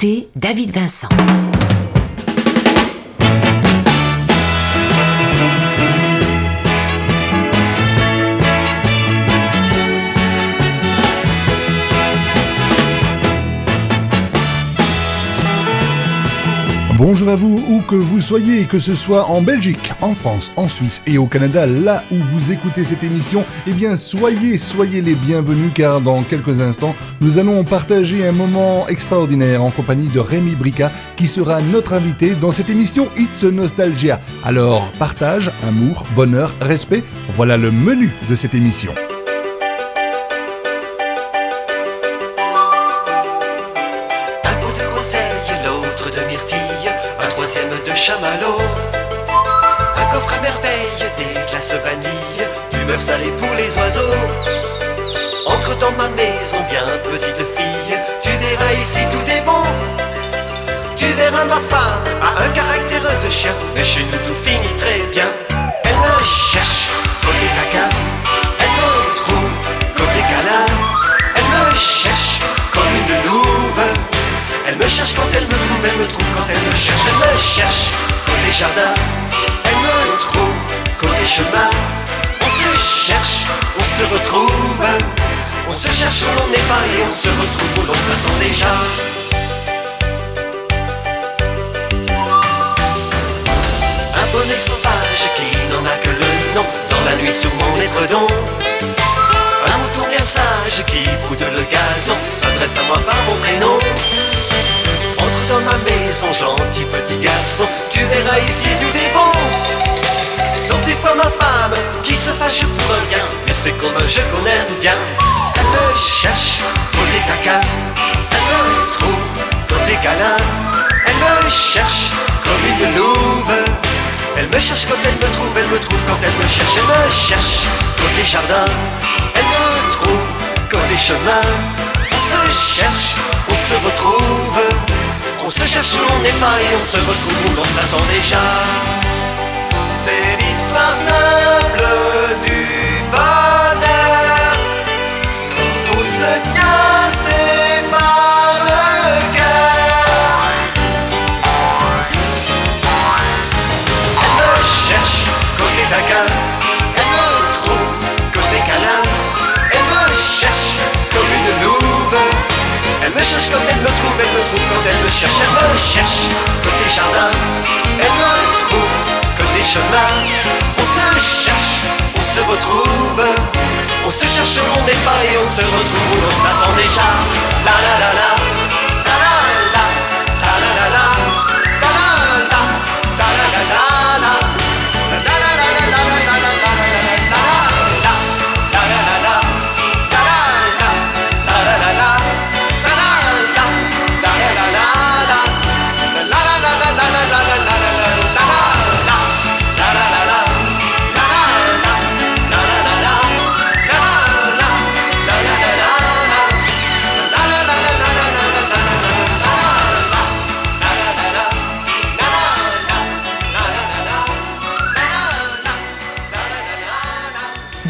David Vincent. Bonjour à vous, où que vous soyez, que ce soit en Belgique, en France, en Suisse et au Canada, là où vous écoutez cette émission, eh bien soyez, soyez les bienvenus car dans quelques instants, nous allons partager un moment extraordinaire en compagnie de Rémi Brica qui sera notre invité dans cette émission It's Nostalgia. Alors, partage, amour, bonheur, respect, voilà le menu de cette émission. Un coffre à merveille, des glaces vanille, du beurre salé pour les oiseaux. Entre dans ma maison, viens petite fille, tu verras ici tout est bon. Tu verras ma femme a un caractère de chien, mais chez nous tout finit très bien. Elle me cherche cherche quand elle me trouve, elle me trouve quand elle me cherche, elle me cherche côté jardin, elle me trouve côté chemin. On se cherche, on se retrouve, on se cherche où l'on n'est pas et on se retrouve où l'on s'attend déjà. Un bonnet sauvage qui n'en a que le nom dans la nuit sous mon étredon. Un mouton bien sage qui boude le gazon s'adresse à moi par mon prénom dans ma maison, gentil petit garçon, tu verras ici tout est bon. Sauf des fois ma femme qui se fâche pour rien, mais c'est comme un jeu qu'on bien. Elle me cherche côté taquin, elle me trouve côté câlin, elle me cherche comme une louve. Elle me cherche quand elle me trouve, elle me trouve quand elle me cherche, elle me cherche côté jardin, elle me trouve côté chemin. On se cherche, on se retrouve. On se cherche où on n'est pas et on se retrouve où l'on s'attend déjà. C'est l'histoire simple du bonheur. Quand se tient, quand elle me cherche, elle me cherche côté jardin, elle me trouve côté chemin. On se cherche, on se retrouve, on se cherche on n'est pas et on se retrouve on s'attend déjà. La la la la.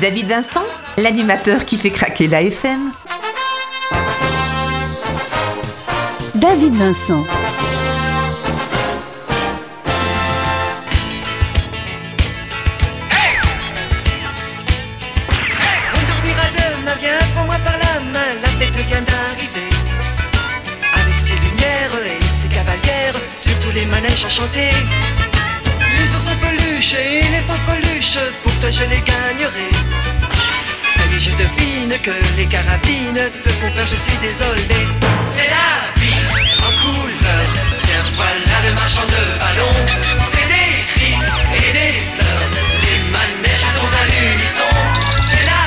David Vincent, l'animateur qui fait craquer la FM. David Vincent. Hey On dormira demain, viens, prends-moi par la main, la fête vient d'arriver. Avec ses lumières et ses cavalières, sur tous les manèges enchantés. Les ours en peluche et les fanfreluches, pour toi je les gagnerai. Je devine que les carabines te font peur, je suis désolé. C'est la vie en couleur, tiens voilà le marchand de ballons. C'est des cris et des fleurs, les manèges tournent à l'unisson. C'est la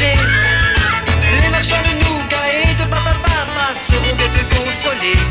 Les marchands de nougat et de papa seront bientôt consolés.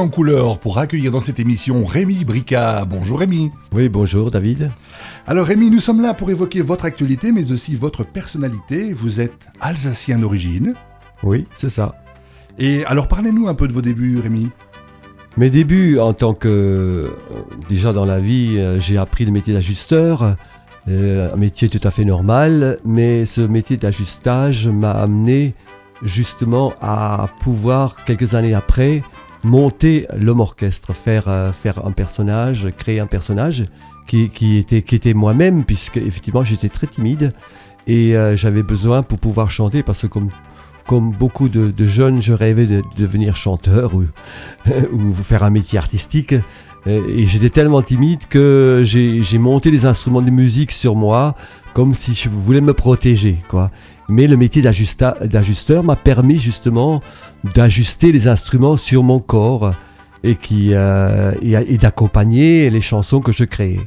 En couleur pour accueillir dans cette émission Rémi Brica. Bonjour Rémi. Oui, bonjour David. Alors Rémi, nous sommes là pour évoquer votre actualité mais aussi votre personnalité. Vous êtes alsacien d'origine. Oui, c'est ça. Et alors parlez-nous un peu de vos débuts Rémi. Mes débuts en tant que... euh, déjà dans la vie, euh, j'ai appris le métier d'ajusteur. Euh, un métier tout à fait normal, mais ce métier d'ajustage m'a amené justement à pouvoir, quelques années après, monter l'homme orchestre, faire, euh, faire un personnage, créer un personnage qui, qui était, qui était moi-même, puisque effectivement j'étais très timide et euh, j'avais besoin pour pouvoir chanter, parce que comme, comme beaucoup de, de jeunes, je rêvais de, devenir chanteur ou, ou faire un métier artistique. Euh, Et j'étais tellement timide que j'ai monté des instruments de musique sur moi, comme si je voulais me protéger, quoi. Mais le métier d'ajusteur m'a permis justement d'ajuster les instruments sur mon corps et, qui, euh, et, et d'accompagner les chansons que je créais.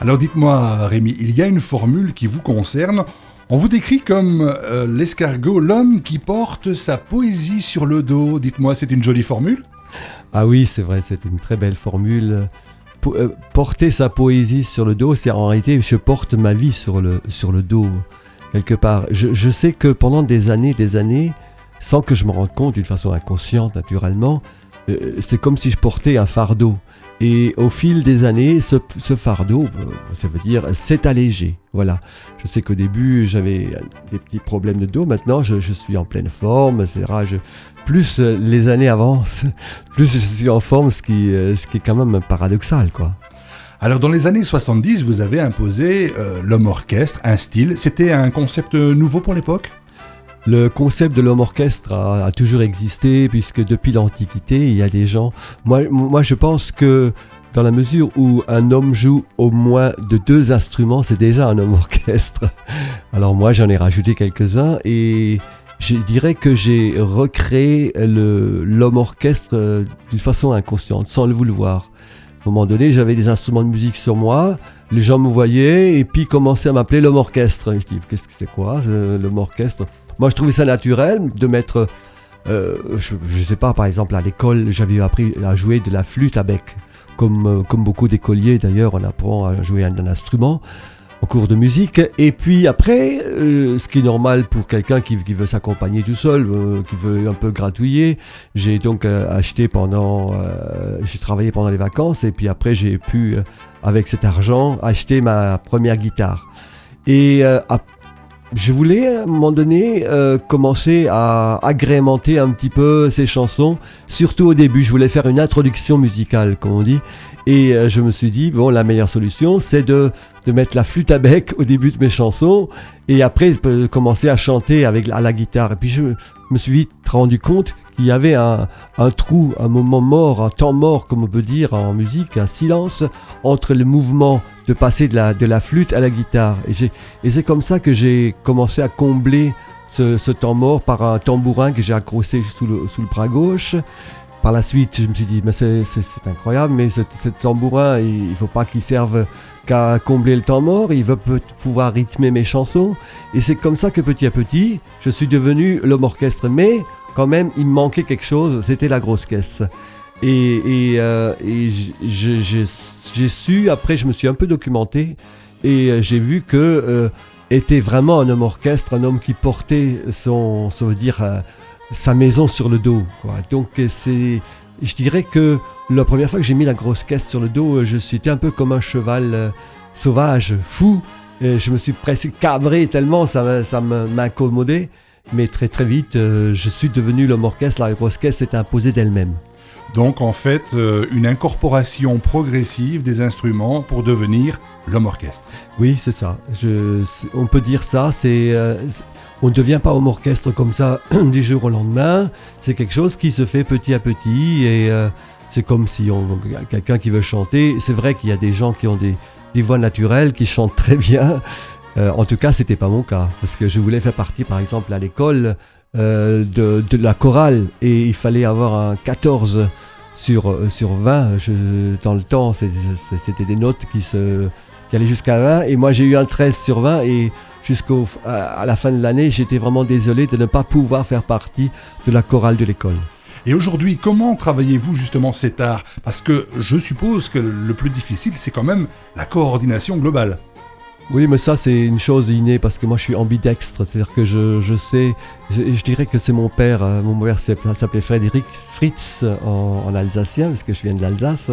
Alors dites-moi Rémi, il y a une formule qui vous concerne. On vous décrit comme euh, l'escargot, l'homme qui porte sa poésie sur le dos. Dites-moi, c'est une jolie formule? Ah oui, c'est vrai, c'était une très belle formule. Po- euh, porter sa poésie sur le dos, c'est en réalité, je porte ma vie sur le, sur le dos, quelque part. Je, je sais que pendant des années, des années, sans que je me rende compte d'une façon inconsciente, naturellement, euh, c'est comme si je portais un fardeau. Et au fil des années, ce, ce fardeau, euh, ça veut dire, s'est allégé. Voilà. Je sais qu'au début, j'avais des petits problèmes de dos. Maintenant, je, je suis en pleine forme, etc. Je, plus euh, les années avancent, plus je suis en forme, ce qui, euh, ce qui est quand même paradoxal, quoi. Alors dans les années 70, vous avez imposé euh, l'homme orchestre, un style. C'était un concept nouveau pour l'époque? Le concept de l'homme orchestre a, toujours existé, puisque depuis l'Antiquité, il y a des gens... Moi, moi, je pense que dans la mesure où un homme joue au moins de deux instruments, c'est déjà un homme orchestre. Alors moi, j'en ai rajouté quelques-uns, et je dirais que j'ai recréé l'homme orchestre euh, d'une façon inconsciente, sans le vouloir. Un moment donné, j'avais des instruments de musique sur moi, les gens me voyaient et puis commençaient à m'appeler l'homme orchestre. Je dis, qu'est-ce que c'est quoi ce- l'homme orchestre? Moi, je trouvais ça naturel de mettre, euh, je, je sais pas, par exemple, à l'école, j'avais appris à jouer de la flûte à bec. Comme, euh, comme beaucoup d'écoliers d'ailleurs, on apprend à jouer un instrument en cours de musique. Et puis après, euh, ce qui est normal pour quelqu'un qui, veut s'accompagner tout seul, euh, qui veut un peu gratouiller, j'ai donc euh, acheté pendant, j'ai travaillé pendant les vacances et puis après j'ai pu, avec cet argent, acheter ma première guitare. Et je voulais à un moment donné commencer à agrémenter un petit peu ces chansons, surtout au début. Je voulais faire une introduction musicale, comme on dit. Et je me suis dit, bon, la meilleure solution, c'est de, de mettre la flûte à bec au début de mes chansons et après euh, commencer à chanter avec à la guitare. Et puis je me suis vite rendu compte qu'il y avait un, un trou, un moment mort, un temps mort, comme on peut dire en musique, un silence entre le mouvement de passer de la, de la flûte à la guitare. Et, et c'est comme ça que j'ai commencé à combler ce, ce temps mort par un tambourin que j'ai accroché sous le, sous le bras gauche. Par la suite, je me suis dit, mais c'est, incroyable, mais ce, ce tambourin, il ne faut pas qu'il serve qu'à combler le temps mort, il veut pouvoir rythmer mes chansons. Et c'est comme ça que petit à petit, je suis devenu l'homme orchestre. Mais quand même, il me manquait quelque chose, c'était la grosse caisse. Et, et, euh, et j'ai su, après je me suis un peu documenté, et euh, j'ai vu que euh, était vraiment un homme orchestre, un homme qui portait son, ça veut dire, euh, sa maison sur le dos. Quoi. Donc euh, c'est, je dirais que la première fois que j'ai mis la grosse caisse sur le dos, euh, je suis un peu comme un cheval euh, sauvage, fou. Et je me suis presque cabré tellement ça, ça m'incommodait. Mais très très vite, je suis devenu l'homme orchestre. La grosse caisse s'est imposée d'elle-même. Donc en fait, euh, une incorporation progressive des instruments pour devenir l'homme orchestre. Oui, c'est ça. On peut dire ça. Euh, on ne devient pas homme orchestre comme ça du jour au lendemain. C'est quelque chose qui se fait petit à petit et euh, c'est comme si on, quelqu'un qui veut chanter. C'est vrai qu'il y a des gens qui ont des, des voix naturelles, qui chantent très bien. En tout cas, c'était pas mon cas parce que je voulais faire partie, par exemple, à l'école de, de la chorale et il fallait avoir un 14 sur, euh, sur 20. Je, dans le temps, c'était des notes qui se qui allaient jusqu'à 20 et moi j'ai eu un 13 sur 20 et jusqu'au à la fin de l'année, j'étais vraiment désolé de ne pas pouvoir faire partie de la chorale de l'école. Et aujourd'hui, comment travaillez-vous justement cet art? Parce que je suppose que le plus difficile, c'est quand même la coordination globale. Oui, mais ça, c'est une chose innée parce que moi, je suis ambidextre. C'est-à-dire que je, je sais, je, dirais que c'est mon père. euh, Mon père s'appelait Frédéric Fritz en, en alsacien, parce que je viens de l'Alsace.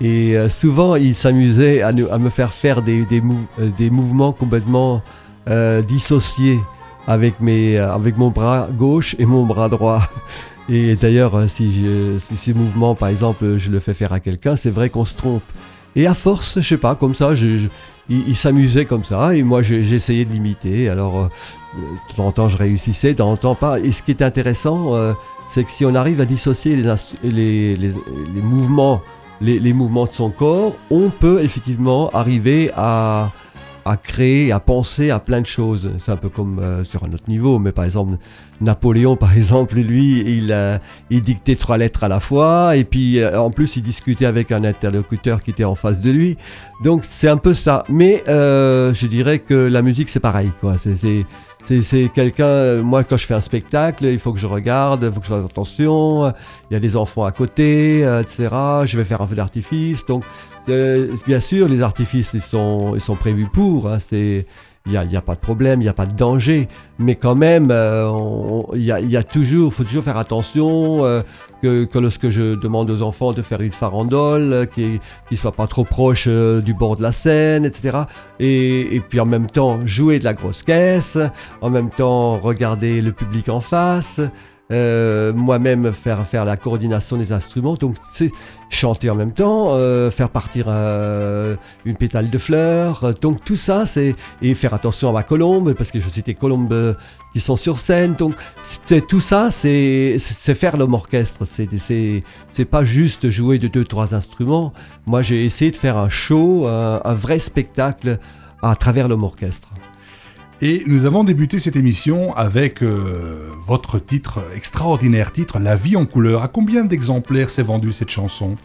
Et euh, souvent, il s'amusait à, me faire faire des, des, euh, mouvements complètement dissociés avec, mes, avec mon bras gauche et mon bras droit. Et d'ailleurs, si, je- si ces mouvements, par exemple, je le fais faire à quelqu'un, c'est vrai qu'on se trompe. Et à force, je sais pas, comme ça, je- il, s'amusait comme ça, et moi j'essayais de l'imiter. Alors, euh, de temps en temps, je réussissais, de temps en temps pas. Et ce qui est intéressant, euh, c'est que si on arrive à dissocier les, mouvements, les mouvements de son corps, on peut effectivement arriver à, à créer, à penser à plein de choses. C'est un peu comme euh, sur un autre niveau, mais par exemple, Napoléon, par exemple, lui, il, euh, il dictait trois lettres à la fois, et puis euh, en plus, il discutait avec un interlocuteur qui était en face de lui. Donc c'est un peu ça. Mais je dirais que la musique, c'est pareil. quoi. C'est- c'est quelqu'un, moi quand je fais un spectacle, il faut que je regarde, il faut que je fasse attention, il y a des enfants à côté, etc. Je vais faire un feu d'artifice, donc euh, bien sûr les artifices ils sont, ils sont prévus pour, hein, c'est... Il n'y a, y a pas de problème, il n'y a pas de danger, mais quand même, euh, il y, a, y a toujours, faut toujours faire attention euh, que, que lorsque je demande aux enfants de faire une farandole, euh, qui qui soit pas trop proche euh, du bord de la scène, etc. Et, et puis en même temps jouer de la grosse caisse, en même temps regarder le public en face, euh, moi-même faire faire la coordination des instruments, donc c'est chanter en même temps, euh, faire partir euh, une pétale de fleurs, euh, donc tout ça c'est et faire attention à ma colombe parce que je citais colombes euh, qui sont sur scène, donc c'est tout ça c'est c'est faire l'homme orchestre, c'est c'est c'est pas juste jouer de deux trois instruments. Moi j'ai essayé de faire un show, un, un vrai spectacle à travers l'homme orchestre. Et nous avons débuté cette émission avec euh, votre titre, extraordinaire titre, La vie en couleur. À combien d'exemplaires s'est vendue cette chanson?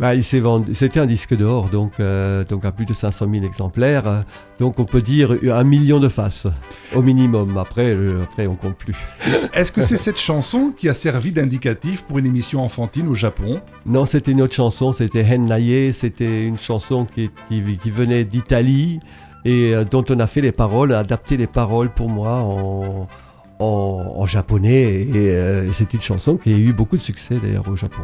Bah, il s'est vendu, c'était un disque d'or, donc, euh, donc à plus de 500 000 exemplaires. donc on peut dire un million de faces, au minimum. Après, euh, après on compte plus. Est-ce que c'est cette chanson qui a servi d'indicatif pour une émission enfantine au Japon? Non, c'était une autre chanson, c'était Hennaye, c'était une chanson qui, qui, qui venait d'Italie et euh, dont on a fait les paroles, adapté les paroles pour moi en, en, en japonais. Et, euh, et c'est une chanson qui a eu beaucoup de succès d'ailleurs au Japon.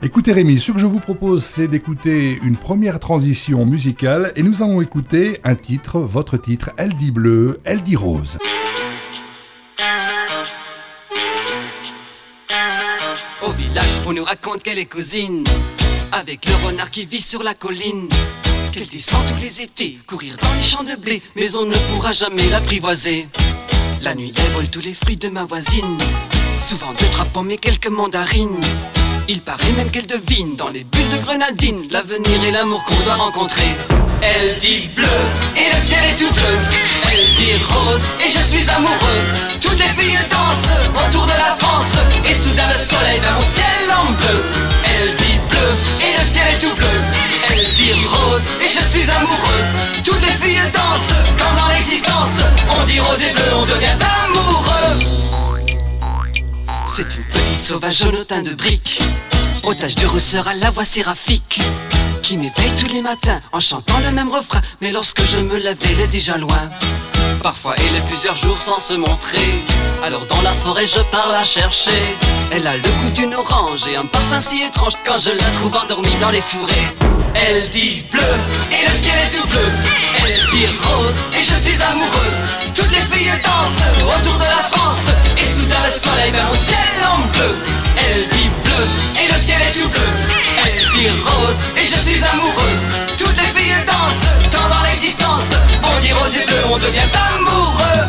Écoutez Rémi, ce que je vous propose, c'est d'écouter une première transition musicale et nous allons écouter un titre, votre titre, Elle dit bleu, Elle dit rose. Au village, on nous raconte qu'elle est cousine avec le renard qui vit sur la colline. Qu'elle descend tous les étés, courir dans les champs de blé, mais on ne pourra jamais l'apprivoiser. La nuit, elle vole tous les fruits de ma voisine, souvent deux, trois pommes et quelques mandarines. Il paraît même qu'elle devine dans les bulles de grenadine l'avenir et l'amour qu'on doit rencontrer. Elle dit bleu et le ciel est tout bleu. Elle dit rose et je suis amoureux. Toutes les filles dansent autour de la France et soudain le soleil vers mon ciel en bleu. Elle dit bleu et le ciel est tout bleu. Et je suis amoureux. Toutes les filles dansent quand dans l'existence on dit rose et bleu, on devient amoureux. C'est une petite sauvage au teint de brique, taches de rousseur à la voix séraphique, qui m'éveille tous les matins en chantant le même refrain, mais lorsque je me lève, elle est déjà loin. Parfois, elle est plusieurs jours sans se montrer. Alors, dans la forêt, je pars la chercher. Elle a le goût d'une orange et un parfum si étrange quand je la trouve endormie dans les fourrés. Elle dit bleu et le ciel est tout bleu. Elle dit rose et je suis amoureux. Toutes les filles dansent autour de la France et soudain le soleil vers mon ciel en bleu. Elle dit bleu et le ciel est tout bleu. Elle dit rose et je suis amoureux. Toutes les filles dansent quand dans l'existence on dit rose et bleu, on devient amoureux.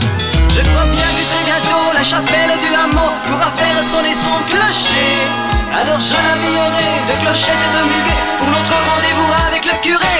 Je crois bien que très bientôt la chapelle du hameau pourra faire sonner son clocher. Alors je l'habillerai de clochettes et de muguet pour notre rendez-vous avec le curé.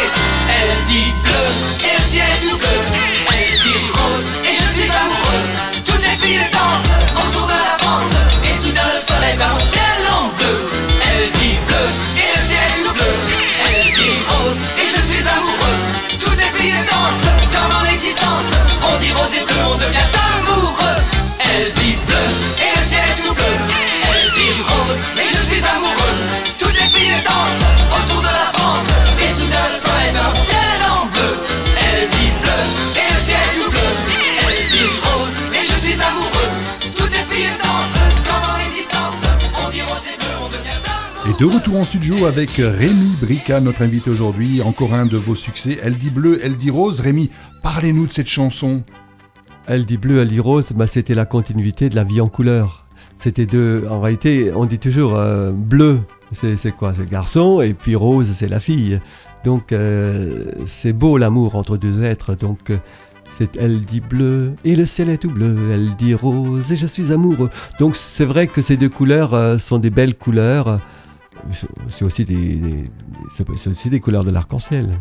De retour en studio avec Rémi Brica, notre invité aujourd'hui. Encore un de vos succès. Elle dit bleu, elle dit rose. Rémi, parlez-nous de cette chanson. Elle dit bleu, elle dit rose, bah, c'était la continuité de la vie en couleur. C'était deux. En réalité, on dit toujours euh, bleu, c'est quoi? C'est le garçon, et puis rose, c'est la fille. Donc euh, c'est beau l'amour entre deux êtres. Donc euh, c'est elle dit bleu et le ciel est tout bleu. Elle dit rose et je suis amoureux. Donc c'est vrai que ces deux couleurs sont des belles couleurs c'est aussi des, couleurs de l'arc-en-ciel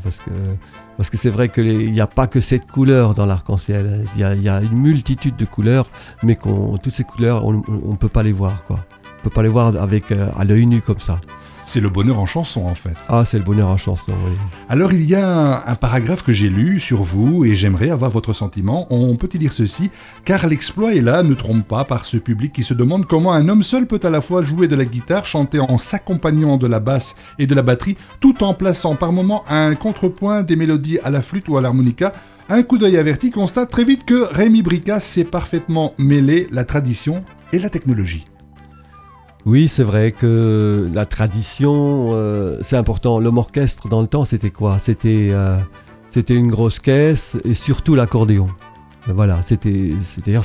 parce que c'est vrai qu'il n'y a pas que cette couleur dans l'arc-en-ciel il y, a, une multitude de couleurs mais toutes ces couleurs on ne peut pas les voir quoi. On peut pas les voir avec euh, à l'œil nu comme ça c'est le bonheur en chanson en fait. Ah, c'est le bonheur en chanson, oui. Alors il y a un, paragraphe que j'ai lu sur vous et j'aimerais avoir votre sentiment. On peut y dire ceci, car l'exploit est là, ne trompe pas, par ce public qui se demande comment un homme seul peut à la fois jouer de la guitare, chanter en s'accompagnant de la basse et de la batterie, tout en plaçant par moments un contrepoint des mélodies à la flûte ou à l'harmonica. Un coup d'œil averti constate très vite que Rémi Bricas sait parfaitement mêler la tradition et la technologie. Oui, c'est vrai que la tradition, euh, c'est important. L'homme orchestre, dans le temps, c'était quoi? C'était euh, une grosse caisse et surtout l'accordéon. Voilà, c'était. D'ailleurs,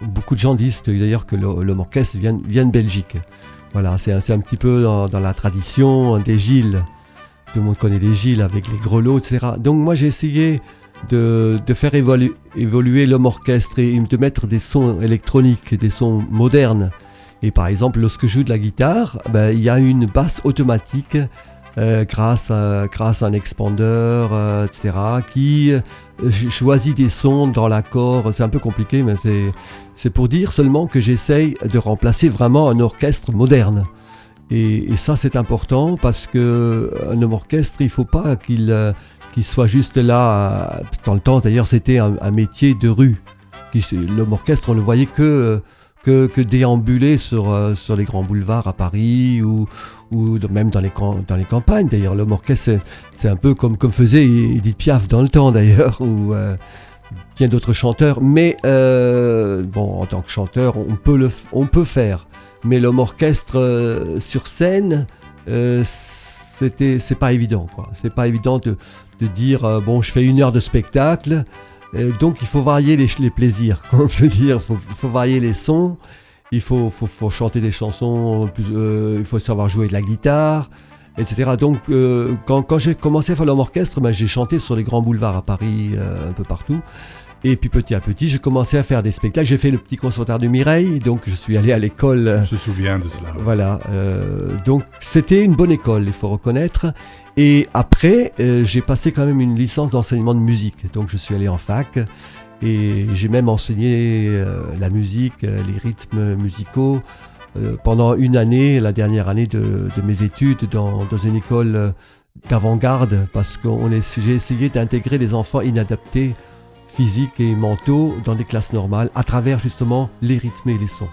beaucoup de gens disent d'ailleurs que l'homme orchestre vient, de Belgique. Voilà, c'est un, petit peu dans, la tradition des Gilles. Tout le monde connaît les Gilles avec les grelots, etc. Donc moi, j'ai essayé de, faire évoluer l'homme orchestre et de mettre des sons électroniques, des sons modernes et par exemple, lorsque je joue de la guitare, ben, il y a une basse automatique euh, grâce, à, grâce à un expander, euh, etc., qui euh, choisit des sons dans l'accord. C'est un peu compliqué, mais c'est pour dire seulement que j'essaye de remplacer vraiment un orchestre moderne. Et, ça, c'est important parce que un orchestre, il faut pas qu'il qu'il soit juste là. Dans le temps, d'ailleurs, c'était un, un, métier de rue. L'homme orchestre, on ne voyait que que, que déambuler sur, euh, sur les grands boulevards à Paris ou, ou même dans les, dans les campagnes. D'ailleurs, l'homme orchestre, c'est un peu comme, comme faisait Edith Piaf dans le temps, d'ailleurs, ou euh, bien d'autres chanteurs. Mais euh, bon, en tant que chanteur, on peut, le, on peut faire. Mais l'homme orchestre sur scène, c'était, c'est pas évident, quoi. C'est pas évident de, de dire, bon, je fais une heure de spectacle. Euh, donc il faut varier les, les plaisirs, on peut dire. Il faut, varier les sons. Il faut, faut, chanter des chansons. Plus, euh, il faut savoir jouer de la guitare, etc. Donc euh, quand, quand j'ai commencé à faire l'orchestre, ben, j'ai chanté sur les grands boulevards à Paris, un peu partout. Et puis petit à petit, j'ai commencé à faire des spectacles. J'ai fait le petit conservatoire de Mireille, donc je suis allé à l'école. On se souvient de cela. Voilà. Euh, donc c'était une bonne école, il faut reconnaître. Et après, euh, j'ai passé quand même une licence d'enseignement de musique. Donc je suis allé en fac et j'ai même enseigné euh, la musique, les rythmes musicaux pendant une année, la dernière année de, de mes études dans, dans une école d'avant-garde parce que j'ai essayé d'intégrer des enfants inadaptés physiques et mentaux dans des classes normales à travers justement les rythmes et les sons.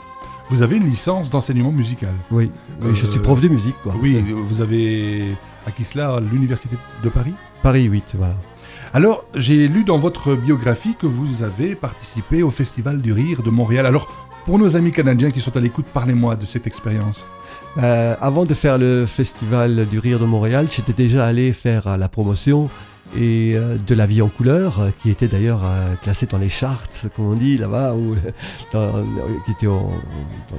Vous avez une licence d'enseignement musical Oui, je suis prof de musique. Quoi. Oui, vous avez acquis cela à l'Université de Paris Paris 8, voilà. Alors, j'ai lu dans votre biographie que vous avez participé au Festival du Rire de Montréal. Alors, pour nos amis canadiens qui sont à l'écoute, parlez-moi de cette expérience. Euh, avant de faire le Festival du Rire de Montréal, j'étais déjà allé faire la promotion et euh, de la vie en couleur, euh, qui était d'ailleurs euh, classée dans les charts, comme on dit là-bas, ou qui était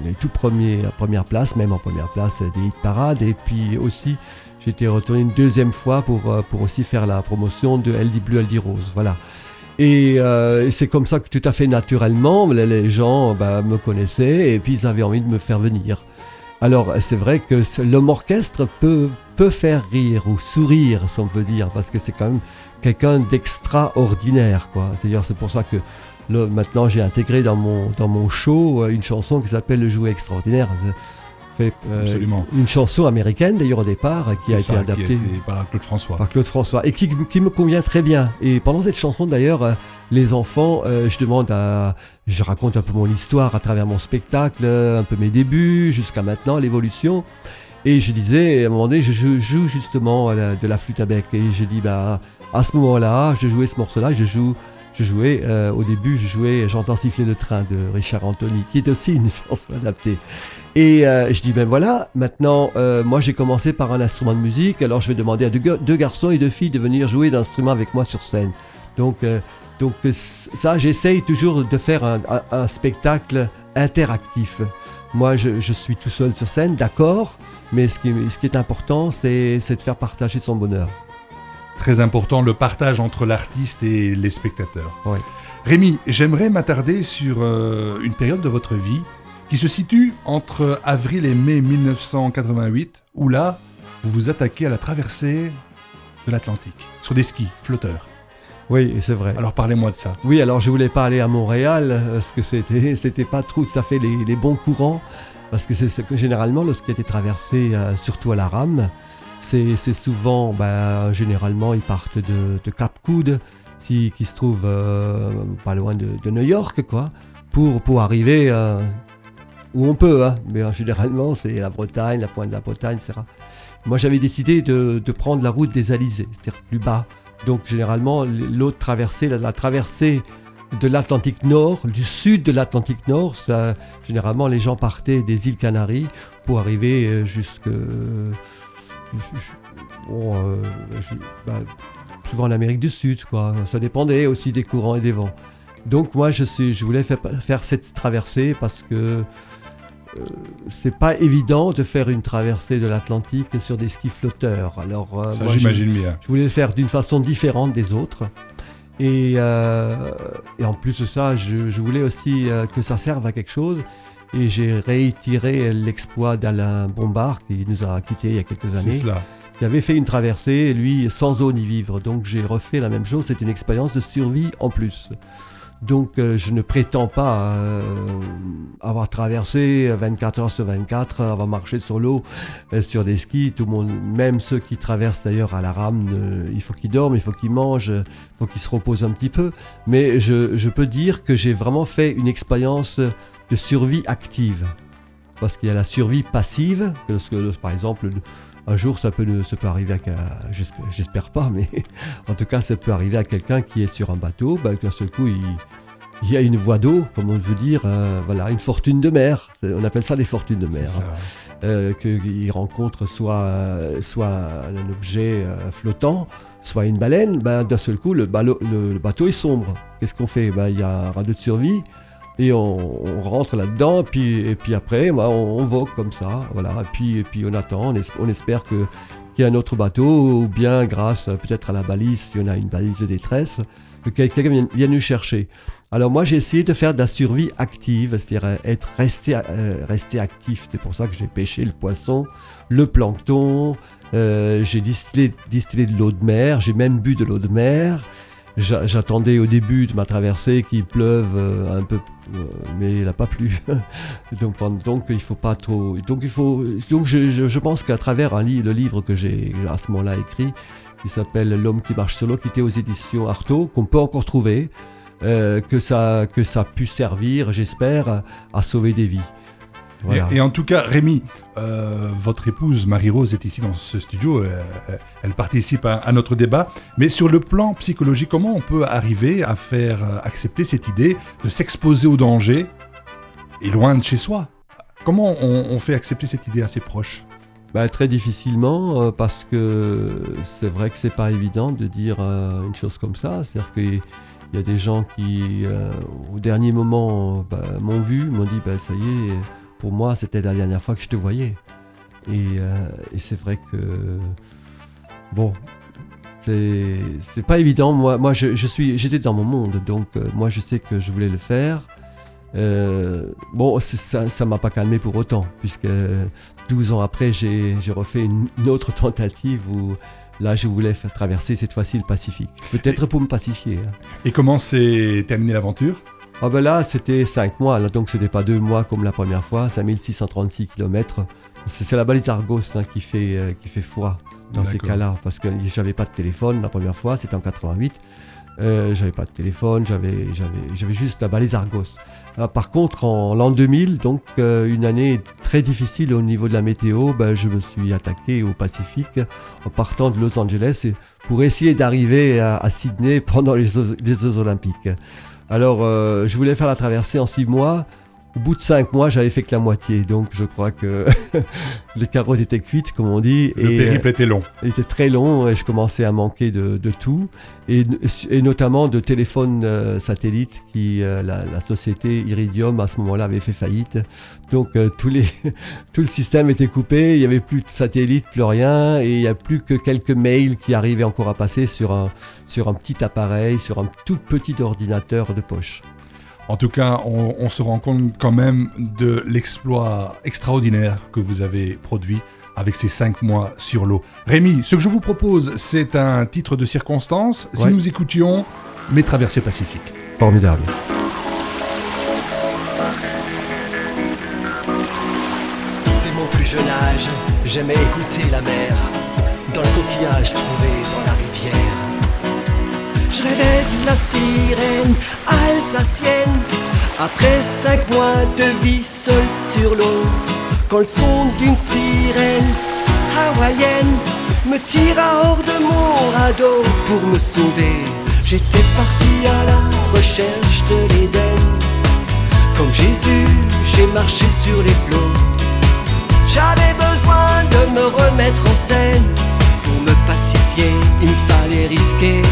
les tout premiers, première place, même en première place des hit parades. Et puis aussi, j'étais retourné une deuxième fois pour, pour aussi faire la promotion de Elle dit bleu, elle dit rose. Voilà. Et, c'est comme ça que tout à fait naturellement, les, gens bah, me connaissaient et puis ils avaient envie de me faire venir. Alors c'est vrai que l'homme orchestre peut, peut faire rire ou sourire, si on peut dire, parce que c'est quand même quelqu'un d'extraordinaire. quoi. D'ailleurs c'est pour ça que maintenant j'ai intégré dans mon, dans mon show euh, une chanson qui s'appelle Le jouet extraordinaire. Fait, euh, une chanson américaine d'ailleurs au départ qui a été adaptée par Claude François. Par Claude François et qui, qui, me convient très bien. Et pendant cette chanson d'ailleurs, euh, les enfants, je demande à, je raconte un peu mon histoire à travers mon spectacle, un peu mes débuts jusqu'à maintenant, l'évolution. Et je disais, à un moment donné, je joue, justement de la flûte à bec. Et je dis, bah, à ce moment-là, je jouais ce morceau-là, je joue. Je jouais, euh, au début, je jouais J'entends siffler le train de Richard Anthony, qui est aussi une chanson adaptée. Et euh, je dis, ben voilà, maintenant, euh, moi j'ai commencé par un instrument de musique, alors je vais demander à deux, ga- deux garçons et deux filles de venir jouer d'instruments avec moi sur scène. Donc, donc ça, j'essaye toujours de faire un spectacle interactif. Moi, je, je suis tout seul sur scène, d'accord, mais ce qui, est- ce qui est important, c'est de faire partager son bonheur. Très important, le partage entre l'artiste et les spectateurs. Rémi, j'aimerais m'attarder sur euh, une période de votre vie qui se situe entre avril et mai 1988, où là, vous vous attaquez à la traversée de l'Atlantique, sur des skis flotteurs. Oui, c'est vrai. Alors parlez-moi de ça. Oui, alors je voulais pas aller à Montréal euh, parce que c'était c'était pas tout à fait les, les bons courants parce que c'est généralement lorsqu'il était traversé euh, surtout à la rame, c'est c'est souvent ben, généralement ils partent de, de Cap Coude si, qui se trouve euh, pas loin de, de New York quoi pour pour arriver euh, où on peut hein. mais euh, généralement c'est la Bretagne, la pointe de la Bretagne, etc. Moi j'avais décidé de, de prendre la route des Alizés, c'est-à-dire plus bas. Donc généralement, l'autre traversée, la, traversée de l'Atlantique Nord, du sud de l'Atlantique Nord, ça, généralement les gens partaient des îles Canaries pour arriver euh, jusque... euh, bon, euh, bah, souvent en Amérique du Sud, quoi. Ça dépendait aussi des courants et des vents. Donc moi, je, voulais faire cette traversée parce que euh, c'est pas évident de faire une traversée de l'Atlantique sur des skis flotteurs. Alors, euh, Ça, moi, j'imagine bien. je voulais le faire d'une façon différente des autres. Et, euh, et en plus de ça, je, je voulais aussi que ça serve à quelque chose. Et j'ai réitéré l'exploit d'Alain Bombard, qui nous a quittés il y a quelques C'est années, cela. qui avait fait une traversée, lui, sans eau ni vivre. Donc j'ai refait la même chose. C'est une expérience de survie en plus. Donc euh, je ne prétends pas euh, avoir traversé 24 heures sur 24, avoir marché sur l'eau, euh, sur des skis. Tout le monde, même ceux qui traversent d'ailleurs à la rame, euh, il faut qu'ils dorment, il faut qu'ils mangent, il faut qu'ils se reposent un petit peu. Mais je, peux dire que j'ai vraiment fait une expérience de survie active. Parce qu'il y a la survie passive, que lorsque, par exemple, un jour ça peut, ça peut arriver à j'espère pas, mais en tout cas ça peut arriver à quelqu'un qui est sur un bateau, bah, d'un seul coup il, il y a une voie d'eau, comme on veut dire, euh, voilà, une fortune de mer. On appelle ça des fortunes de mer. hein. Euh, qu'il rencontre soit, soit un objet euh, flottant, soit une baleine, ben, d'un seul coup, le, ballot- le- le bateau est sombre. Qu'est-ce qu'on fait? Ben, Il y a un radeau de survie et on, rentre là-dedans, puis, et puis après, ben, on, on vogue comme ça. Voilà, et, puis, et puis on attend, on, es- on espère qu'il y a un autre bateau, ou bien grâce peut-être à la balise, si on a une balise de détresse, que quelqu'un vienne, vienne nous chercher. Alors moi j'ai essayé de faire de la survie active, c'est-à-dire euh, être resté, euh, resté actif. C'est pour ça que j'ai pêché le poisson, le plancton, euh, j'ai distillé, distillé de l'eau de mer, j'ai même bu de l'eau de mer. J'a- J'attendais au début de ma traversée qu'il pleuve euh, un peu, euh, mais il n'a pas plu. donc, donc il faut pas trop. Donc il faut. Donc je, pense qu'à travers le livre que j'ai à ce moment-là écrit, qui s'appelle L'homme qui marche solo, qui était aux éditions Artaud, qu'on peut encore trouver, euh, que ça que ça a pu servir, j'espère, à sauver des vies. Voilà. Et, et en tout cas, Rémi, euh, votre épouse Marie-Rose est ici dans ce studio. euh, elle participe à, à notre débat. Mais sur le plan psychologique, comment on peut arriver à faire euh, accepter cette idée de s'exposer au danger et loin de chez soi? Comment on, on fait accepter cette idée à ses proches? Bah, très difficilement, euh, parce que c'est vrai que c'est pas évident de dire euh, une chose comme ça. C'est-à-dire qu'il y a des gens qui, euh, au dernier moment, bah, m'ont vu, m'ont dit bah, ça y est, pour moi, c'était la dernière fois que je te voyais. Et, euh, et c'est vrai que. Bon. C'est pas évident. Moi, moi je, je suis, j'étais dans mon monde, donc euh, moi, je sais que je voulais le faire. Euh, bon, ça ça m'a pas calmé pour autant, puisque 12 ans après, j'ai j'ai refait une, une autre tentative où là, je voulais faire traverser cette fois-ci le Pacifique. Peut-être pour me pacifier. hein. Et comment s'est terminée l'aventure? Ah ben là, c'était 5 mois, donc c'était pas 2 mois comme la première fois, 5636 km. C'est c'est la balise Argos hein, qui, fait, euh, qui fait foi dans ces cas-là, parce que j'avais pas de téléphone la première fois, c'était en 88. Euh, j'avais pas de téléphone, j'avais, j'avais, j'avais juste la balise Argos. Ah, par contre, en l'an 2000, donc euh, une année très difficile au niveau de la météo, ben, je me suis attaqué au Pacifique en partant de Los Angeles pour essayer d'arriver à, à Sydney pendant les Jeux Olympiques. Alors, euh, je voulais faire la traversée en six mois. Au bout de cinq mois, j'avais fait que la moitié, donc je crois que les carottes étaient cuites, comme on dit. Le et, périple était long. euh, était très long et je commençais à manquer de, de tout, et, et notamment de téléphones euh, satellites qui, euh, la, la société Iridium à ce moment-là avait fait faillite. Donc euh, tous les, tout le système était coupé, il n'y avait plus de satellites, plus rien, et il n'y a plus que quelques mails qui arrivaient encore à passer sur un, sur un petit appareil, sur un tout petit ordinateur de poche. En tout cas, on, on se rend compte quand même de l'exploit extraordinaire que vous avez produit avec ces cinq mois sur l'eau. Rémi, ce que je vous propose, c'est un titre de circonstance. Si Ouais. nous écoutions Mes traversées pacifiques. Formidable. Dès mon plus jeune âge, j'aimais écouter la mer dans le coquillage trouvé dans la rivière. Je rêvais de la sirène alsacienne après cinq mois de vie seule sur l'eau. Quand le son d'une sirène hawaïenne me tira hors de mon radeau pour me sauver, j'étais parti à la recherche de l'Éden. Comme Jésus, j'ai marché sur les flots. J'avais besoin de me remettre en scène. Pour me pacifier, il me fallait risquer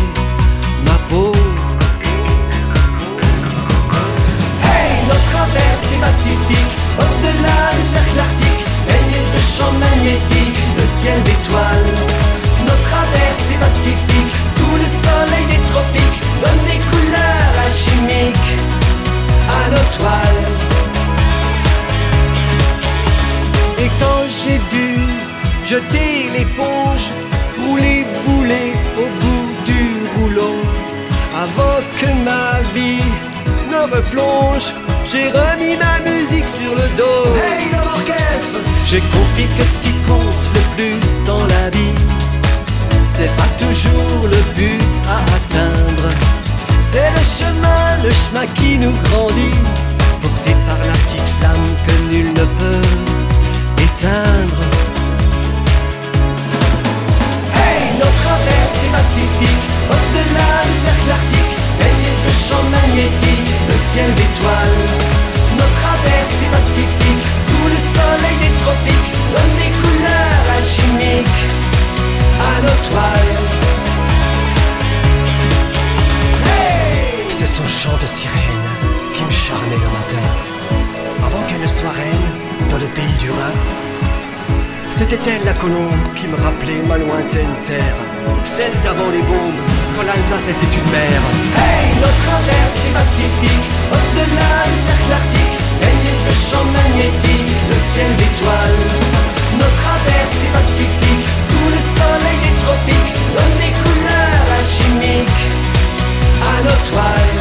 Traversée pacifique, au-delà du cercle arctique, baigné de champs magnétiques, le ciel d'étoiles. Notre traversée pacifique, sous le soleil des tropiques, donne des couleurs alchimiques à nos toiles. Et quand j'ai dû jeter l'éponge, rouler boulet au bout du rouleau, avant que ma vie ne replonge, j'ai remis ma musique sur le dos. Hey l'orchestre J'ai compris que ce qui compte le plus dans la vie, ce n'est pas toujours le but à atteindre. C'est le chemin, le chemin qui nous grandit, porté par la petite flamme que nul ne peut éteindre. Hey, notre traversée pacifique, au-delà du cercle arctique, baigné de champs magnétiques, ciel d'étoiles. Notre traversée pacifique, sous le soleil des tropiques, donne des couleurs alchimiques à nos toiles. C'est son chant de sirène qui me charmait le matin. Avant qu'elle ne soit reine dans le pays du Rhin, c'était elle la colombe qui me rappelait ma lointaine terre, celle d'avant les bombes, l'Alsace était une mer. Hey, notre traversée pacifique, au-delà du cercle arctique, baigné de champs magnétiques, le ciel d'étoiles. Notre traversée pacifique, sous le soleil des tropiques, donne des couleurs alchimiques à nos toiles.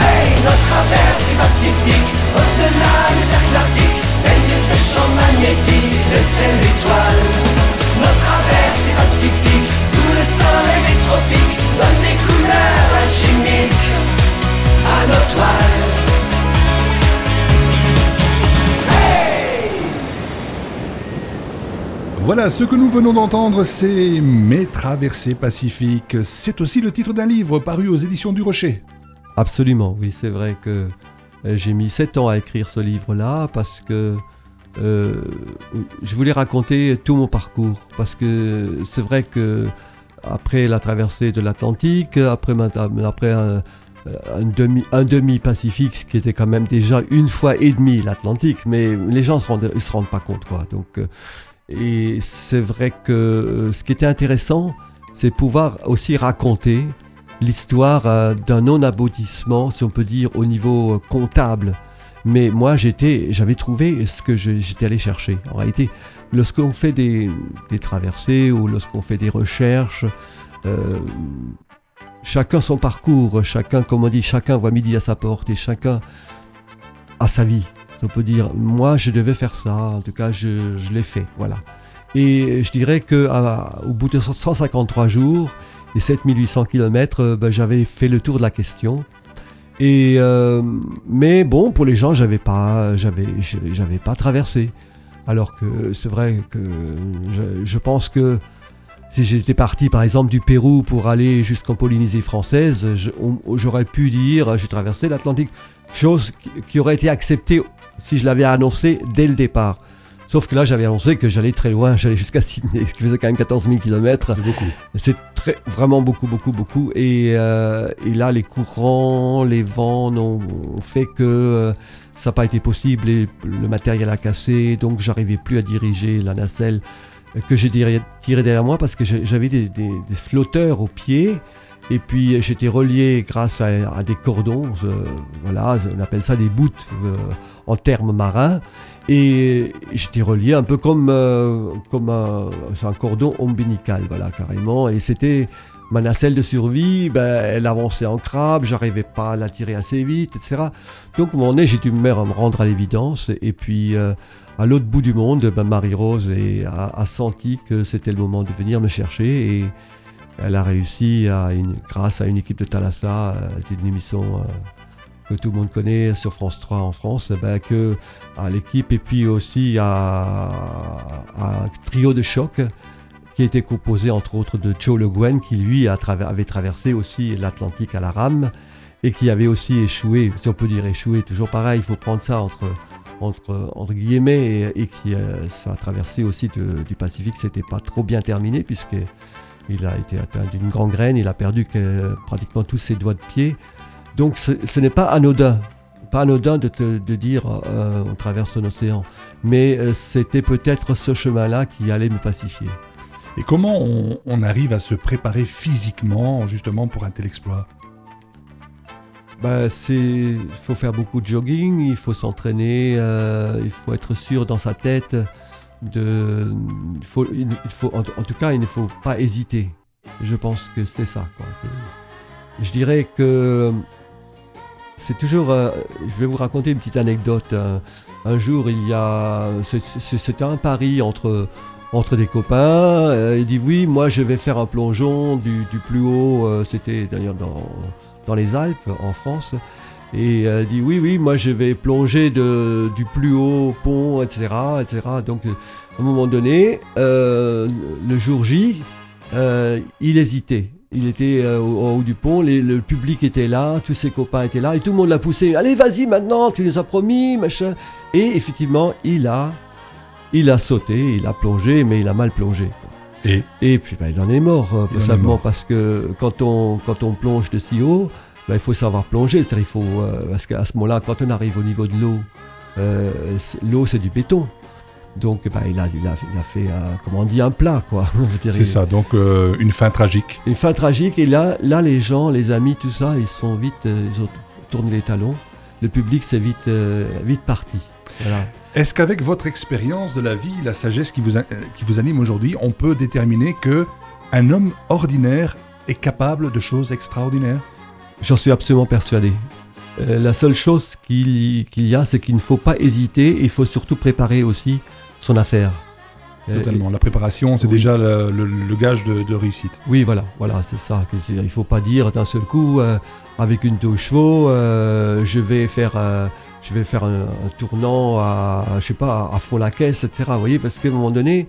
Hey, notre traversée pacifique, au-delà du cercle arctique, baigné de champs magnétiques, le ciel d'étoiles. Notre traversée pacifique, sous le soleil des tropiques, donne des couleurs alchimiques à nos toiles. Voilà, ce que nous venons d'entendre, c'est Mes traversées pacifiques. C'est aussi le titre d'un livre paru aux éditions du Rocher. Absolument, oui, c'est vrai que euh, j'ai mis sept ans à écrire ce livre-là parce que euh, je voulais raconter tout mon parcours. Parce que c'est vrai que après la traversée de l'Atlantique, après, un, demi, un demi-Pacifique, ce qui était quand même déjà une fois et demie l'Atlantique, mais les gens se se rendent pas compte. Quoi. Donc, euh, et c'est vrai que euh, ce qui était intéressant, c'est pouvoir aussi raconter l'histoire d'un non-aboutissement, si on peut dire, au niveau comptable. Mais moi, j'étais, j'avais trouvé ce que j'étais allé chercher. En réalité, lorsqu'on fait des, traversées ou lorsqu'on fait des recherches, euh, chacun son parcours, chacun, comme on dit, chacun voit midi à sa porte et chacun a sa vie. On peut dire, moi, je devais faire ça. En tout cas, je, l'ai fait. Voilà. Et je dirais que au bout de 153 jours, et 7800 km, ben, j'avais fait le tour de la question. Et euh, mais bon, pour les gens, j'avais pas, j'avais, pas traversé. Alors que c'est vrai que je, pense que si j'étais parti par exemple du Pérou pour aller jusqu'en Polynésie française, j'aurais pu dire j'ai traversé l'Atlantique, chose qui, qui aurait été acceptée si je l'avais annoncé dès le départ. Sauf que là, j'avais annoncé que j'allais très loin, j'allais jusqu'à Sydney, ce qui faisait quand même 14 000 km. C'est beaucoup. C'est très, vraiment beaucoup, beaucoup, beaucoup. Et, euh, et là, les courants, les vents ont, ont fait que euh, ça n'a pas été possible et le matériel a cassé, donc j'arrivais plus à diriger la nacelle que j'ai tiré tiré derrière moi parce que j'avais des, des- des flotteurs au pied. Et puis j'étais relié grâce à, à des cordons, euh, voilà, on appelle ça des bouts euh, en termes marins. Et j'étais relié un peu comme, euh, comme un, un cordon ombilical, voilà, carrément. Et c'était ma nacelle de survie, ben, elle avançait en crabe, j'arrivais pas à la tirer assez vite, etc. Donc, moment donné, j'ai dû me rendre à l'évidence. Et puis, euh, à l'autre bout du monde, ben, Marie-Rose a, senti que c'était le moment de venir me chercher. Et elle a réussi, à grâce à une équipe de Thalassa, euh, c'était une émission euh, tout le monde connaît sur France 3 en France, ben, que à l'équipe et puis aussi à, un trio de choc qui était composé entre autres de Joe Le Guen qui lui avait traversé aussi l'Atlantique à la rame et qui avait aussi échoué, si on peut dire échoué, toujours pareil, il faut prendre ça entre, entre, entre guillemets et, qui euh, ça a traversé aussi du Pacifique, c'était pas trop bien terminé puisque il a été atteint d'une gangrène, il a perdu que- pratiquement tous ses doigts de pied. Donc ce, ce n'est pas anodin, pas anodin de te de dire euh, on traverse un océan, mais euh, c'était peut-être ce chemin-là qui allait me pacifier. Et comment on, on arrive à se préparer physiquement justement pour un tel exploit? C'est, il faut faire beaucoup de jogging, il faut s'entraîner, euh, il faut être sûr dans sa tête. De, il faut, il il faut, en, en tout cas, il ne faut pas hésiter. Je pense que c'est ça. Quoi. Je dirais que c'est toujours. euh, je vais vous raconter une petite anecdote. Un, un jour, il y a, c'était un pari entre entre des copains. Euh, il dit oui, moi je vais faire un plongeon du, plus haut. euh, c'était d'ailleurs dans dans les Alpes, en France. Et euh, dit oui, oui, moi je vais plonger du plus haut pont, etc. etc. Donc, à un moment donné, le jour J, il hésitait. Il était euh, au, au haut du pont, les- le public était là, tous ses copains étaient là, et tout le monde l'a poussé. Allez, vas-y maintenant, tu nous as promis, machin. Et effectivement, il a, il a sauté, il a plongé, mais il a mal plongé. quoi. Et? Et puis bah, il en est mort, euh, simplement mort. parce que quand on, quand on plonge de si haut, bah, il faut savoir plonger. C'est-à-dire, il faut, euh, parce qu'à ce moment-là, quand on arrive au niveau de l'eau, l'eau c'est du béton. Donc bah, il, a, il, a, il a fait, un, comment on dit, un plat. quoi. C'est ça, donc euh, une fin tragique. Une fin tragique. Et là, là, les gens, les amis, tout ça, ils sont vite, euh, ils ont tourné les talons. Le public, c'est vite, euh, vite parti. Voilà. Est-ce qu'avec votre expérience de la vie, la sagesse qui vous, a- euh, qui vous anime aujourd'hui, on peut déterminer que un homme ordinaire est capable de choses extraordinaires? J'en suis absolument persuadé. Euh, la seule chose qu'il y a, c'est qu'il ne faut pas hésiter et il faut surtout préparer aussi son affaire. Euh, Totalement. La préparation, c'est oui. déjà le, le- le gage de, de réussite. oui, voilà, voilà, c'est ça. Il ne faut pas dire d'un seul coup, euh, avec une deux chevaux, euh, je vais faire, euh, je vais faire un, un tournant à, je sais pas, à fond la caisse, etc. Vous voyez, parce qu'à un moment donné,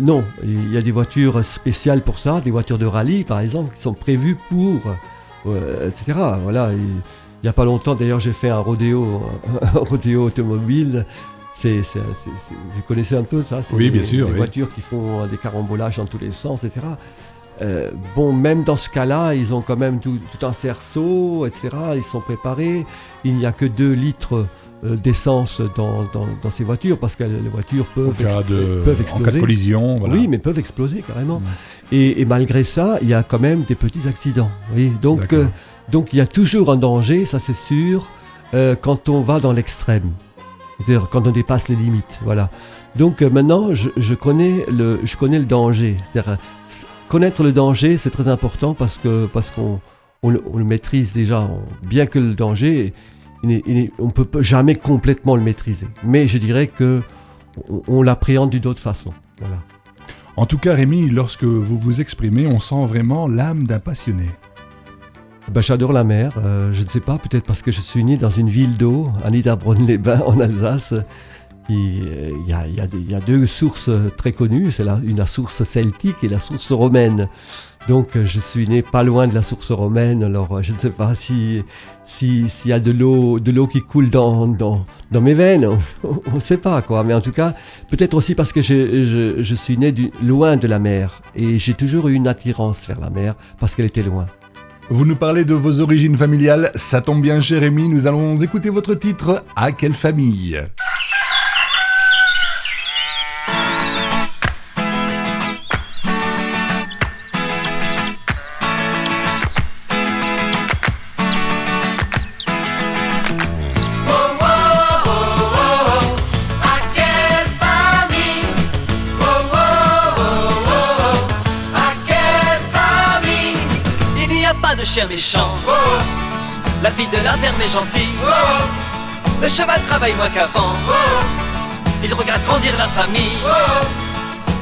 non, il y a des voitures spéciales pour ça, des voitures de rallye, par exemple, qui sont prévues pour, etc. Voilà. et il n'y a pas longtemps, d'ailleurs, j'ai fait un rodéo, un rodéo automobile. C'est, c'est- c'est- c'est- vous connaissez un peu ça? C'est Oui, des- bien sûr, Des oui. voitures qui font euh, des carambolages dans tous les sens, etc. Euh, bon, même dans ce cas-là, ils ont quand même tout, tout un cerceau, etc. Ils sont préparés. Il n'y a que 2 litres euh, d'essence dans, dans- dans ces voitures parce que les voitures En peuvent, cas, ex- de, peuvent en exploser. cas de collision, voilà. Oui, mais peuvent exploser carrément. Mm. Et, et malgré ça, il y a quand même des petits accidents. Oui, donc, euh, donc il y a toujours un danger, ça c'est sûr, euh, quand on va dans l'extrême. C'est-à-dire quand on dépasse les limites. Voilà. Donc euh, maintenant, je, connais le, danger. C'est-à-dire, connaître le danger, c'est très important parce que parce qu'on on, le- maîtrise déjà. Bien que le danger, on ne peut jamais complètement le maîtriser. Mais je dirais que on, on l'appréhende d'une autre façon. Voilà. En tout cas, Rémi, lorsque vous vous exprimez, on sent vraiment l'âme d'un passionné. Ben, J'adore la mer. euh, je ne sais pas, peut-être parce que je suis né dans une ville d'eau, à Niederbronn-les-Bains, en Alsace. Il y, a, y, a y, a, deux sources très connues, c'est la, source celtique et la source romaine. Donc je suis né pas loin de la source romaine, alors je ne sais pas si s'il y a de l'eau de l'eau qui coule dans, dans, dans mes veines, on ne sait pas quoi. Mais en tout cas, peut-être aussi parce que je, je, je suis né du, loin de la mer et j'ai toujours eu une attirance vers la mer parce qu'elle était loin. Vous nous parlez de vos origines familiales, ça tombe bien Jérémy, nous allons écouter votre titre À quelle famille? Méchant. La fille de la ferme est gentille. Le cheval travaille moins qu'avant. Il regarde grandir la famille.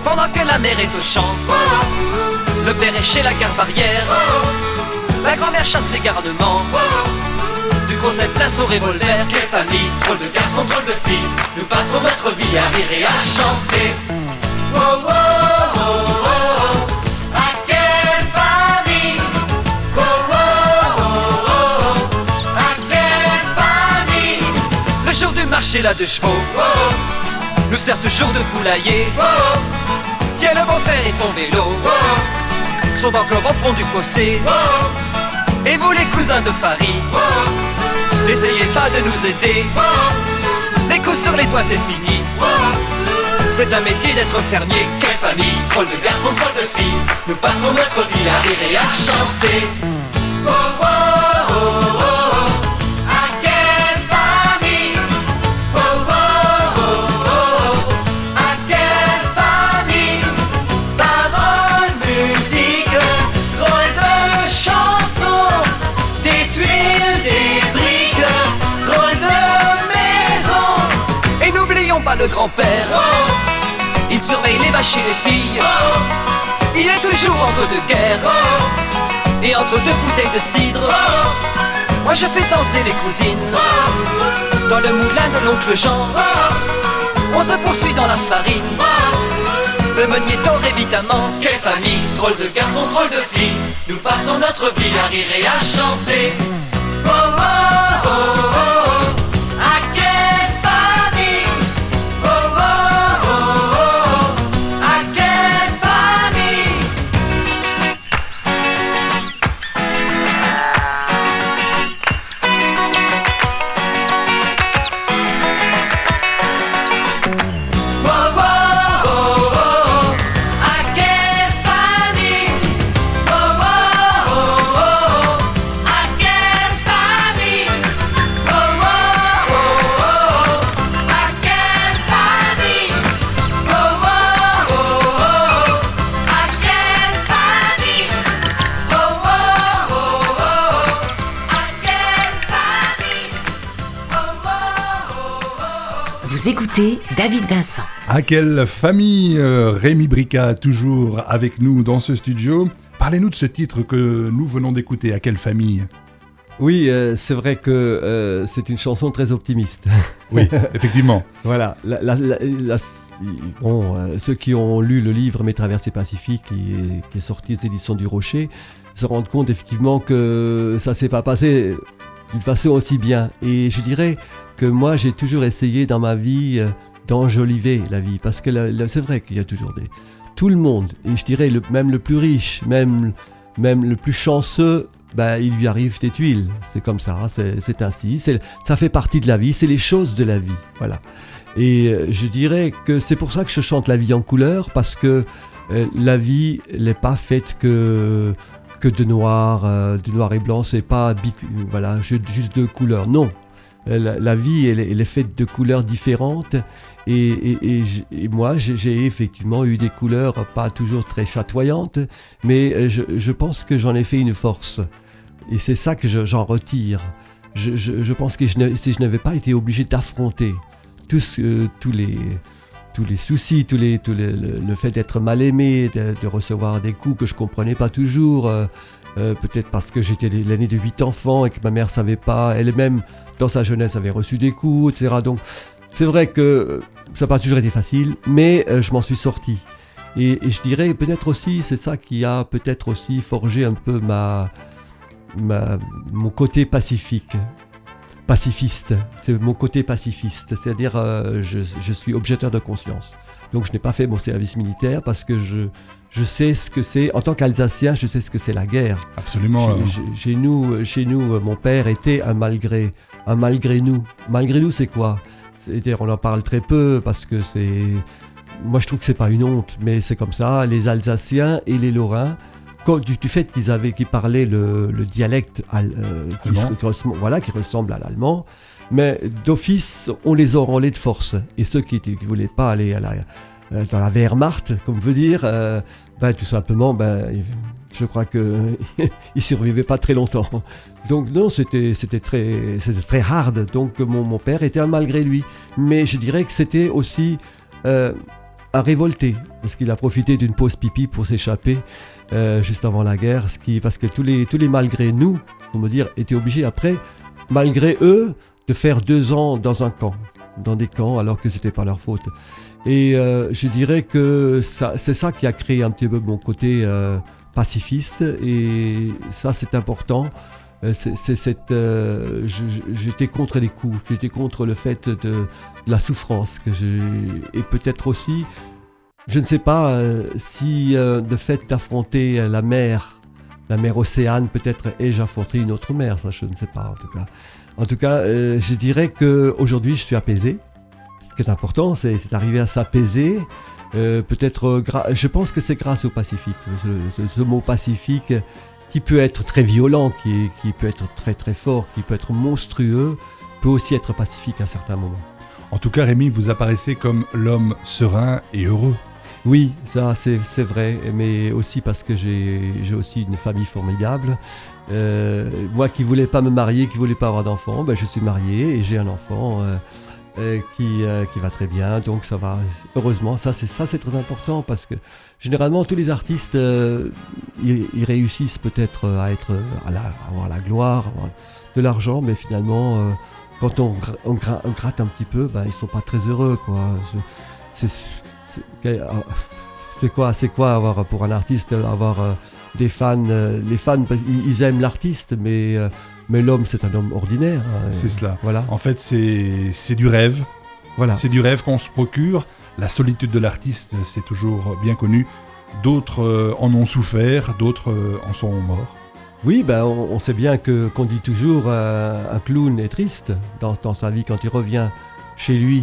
Pendant que la mère est au champ. Le père est chez la gare barrière. La grand-mère chasse les garnements. Du conseil plein son revolver. Quelle famille, drôle de garçon, drôle de fille. Nous passons notre vie à rire et à chanter. Chevaux. Nous sert toujours de poulailler. Tiens le beau-frère et son vélo. Sont encore au fond du fossé. Et vous les cousins de Paris, n'essayez pas de nous aider. Les coups sur les toits c'est fini. C'est un métier d'être fermier, quelle famille, drôle de garçon, drôle de fille. Nous passons notre vie à rire et à chanter. Il surveille les vaches et les filles. Il est toujours entre deux guerres. Et entre deux bouteilles de cidre. Moi je fais danser les cousines. Dans le moulin de l'oncle Jean. On se poursuit dans la farine. Le meunier tord évidemment. Quelle famille, drôle de garçon, drôle de fille. Nous passons notre vie à rire et à chanter. Oh, oh, oh, David Vincent. À quelle famille euh, Rémi Brica toujours avec nous dans ce studio? Parlez-nous de ce titre que nous venons d'écouter. À quelle famille? Oui, euh, c'est vrai que euh, c'est une chanson très optimiste. Oui, effectivement. voilà. bon, ceux qui ont lu le livre Mes traversées pacifiques, qui est, qui est sorti des éditions du Rocher, se rendent compte effectivement que ça s'est pas passé d'une façon aussi bien. Et je dirais que moi, j'ai toujours essayé dans ma vie euh, d'enjoliver la vie. Parce que c'est vrai qu'il y a toujours des... Tout le monde, et je dirais même le plus riche, même, même le plus chanceux, bah, il lui arrive des tuiles. C'est comme ça, c'est ainsi. Ça fait partie de la vie, c'est les choses de la vie. Voilà. Et euh, je dirais que c'est pour ça que je chante la vie en couleur, parce que euh, la vie n'est pas faite que que de noir, de noir et blanc, c'est pas voilà, juste de couleurs. Non, la, vie, elle, est faite de couleurs différentes. Et, moi, j'ai effectivement eu des couleurs pas toujours très chatoyantes, mais euh, je, pense que j'en ai fait une force. Et c'est ça que j'en retire. Je, pense que si je n'avais pas été obligé d'affronter tous, euh, tous les tous les soucis, tous les, le, fait d'être mal aimé, de, recevoir des coups que je comprenais pas toujours, euh, euh, peut-être parce que j'étais l'aîné de huit enfants et que ma mère savait pas, elle-même dans sa jeunesse avait reçu des coups, etc. Donc c'est vrai que ça n'a pas toujours été facile, mais euh, je m'en suis sorti. Et, je dirais peut-être aussi, c'est ça qui a peut-être aussi forgé un peu ma, mon côté pacifique. Pacifiste, c'est mon côté pacifiste, c'est-à-dire euh, je suis objecteur de conscience. Donc je n'ai pas fait mon service militaire parce que je, je sais ce que c'est, en tant qu'Alsacien, je sais ce que c'est la guerre. Absolument. Chez, nous, chez nous, euh, mon père était un malgré, un malgré nous. Malgré nous, c'est quoi? C'est-à-dire, on en parle très peu parce que c'est, moi, je trouve que c'est pas une honte, mais c'est comme ça. Les Alsaciens et les Lorrains, quand- du, du fait qu'ils avaient, qu'ils parlaient le, le dialecte al- euh, qui, voilà, qui ressemble à l'allemand, mais d'office, on les a enrôlés de force. Et ceux qui ne voulaient pas aller à la, dans la Wehrmacht, comme veut dire, euh, ben, tout simplement, ben, je crois que il survivait pas très longtemps. Donc non, c'était très hard. Donc mon, père était un malgré lui, mais je dirais que c'était aussi euh, un révolté parce qu'il a profité d'une pause pipi pour s'échapper euh, juste avant la guerre, ce qui parce que tous les malgré nous, comment dire, étaient obligés après, malgré eux, de faire deux ans dans un camp, dans des camps, alors que c'était pas leur faute. Et euh, je dirais que c'est ça qui a créé un petit peu mon côté euh, pacifiste et ça c'est important. Euh, c'est, cette, j'étais contre les coups, j'étais contre le fait de, la souffrance et peut-être aussi, je ne sais pas si le fait d'affronter la mer, la mer Océane, peut-être ai-je affronté une autre mer, ça je ne sais pas en tout cas. En tout cas, je dirais que aujourd'hui je suis apaisé. Ce qui est important, c'est, d'arriver à s'apaiser. Euh, peut-être, euh, je pense que c'est grâce au Pacifique. Ce, ce- ce mot pacifique qui peut être très violent, qui, peut être très très fort, qui peut être monstrueux, peut aussi être pacifique à certains moments. En tout cas, Rémi, vous apparaissez comme l'homme serein et heureux. Oui, ça c'est, vrai, mais aussi parce que j'ai, j'ai aussi une famille formidable. Euh, moi qui voulais pas me marier, qui voulais pas avoir d'enfant, ben, je suis marié et j'ai un enfant euh, euh, qui, euh, qui va très bien, donc ça va. Heureusement, ça c'est ça c'est très important parce que généralement tous les artistes euh, ils, ils réussissent peut-être à être à, la, à avoir la gloire, avoir de l'argent, mais finalement euh, quand on, on on gratte un petit peu, ben, ils sont pas très heureux quoi. C'est, c'est- c'est quoi, c'est quoi avoir pour un artiste avoir euh, des fans, euh, les fans ils, ils aiment l'artiste, mais euh, mais l'homme c'est un homme ordinaire. hein. C'est cela. Voilà, En fait, c'est du rêve. voilà. C'est du rêve qu'on se procure. La solitude de l'artiste, c'est toujours bien connu. D'autres euh, en ont souffert, d'autres euh, en sont morts. Oui, ben on, on sait bien que qu'on dit toujours euh, un clown est triste dans, dans sa vie quand il revient chez lui.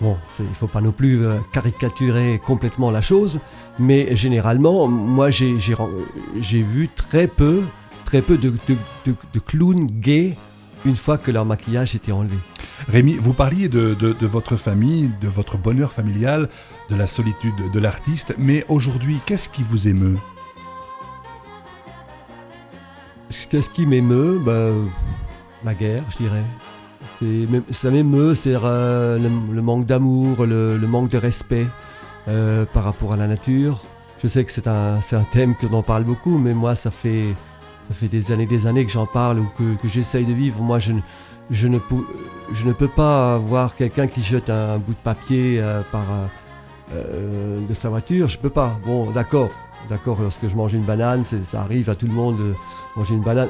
Bon, il faut pas non plus caricaturer complètement la chose, mais généralement, moi j'ai vu très peu, très peu de, de, de- de clowns gays une fois que leur maquillage était enlevé. Rémi, vous parliez de, de- de votre famille, de votre bonheur familial, de la solitude de l'artiste, mais aujourd'hui, qu'est-ce qui vous émeut? Qu'est-ce qui m'émeut? Ben, La guerre, je dirais. Ça m'émeut, c'est euh, le, le manque d'amour, le, le manque de respect euh, par rapport à la nature. Je sais que c'est un, c'est un thème que l'on parle beaucoup, mais moi, ça fait, ça fait des années des années que j'en parle ou que, que j'essaye de vivre. Moi, je, ne- je, ne, pou- je ne peux pas voir quelqu'un qui jette un bout de papier euh, par, euh, euh, de sa voiture. Je peux pas. Bon, d'accord. D'accord, lorsque je mange une banane, ça arrive à tout le monde de manger une banane.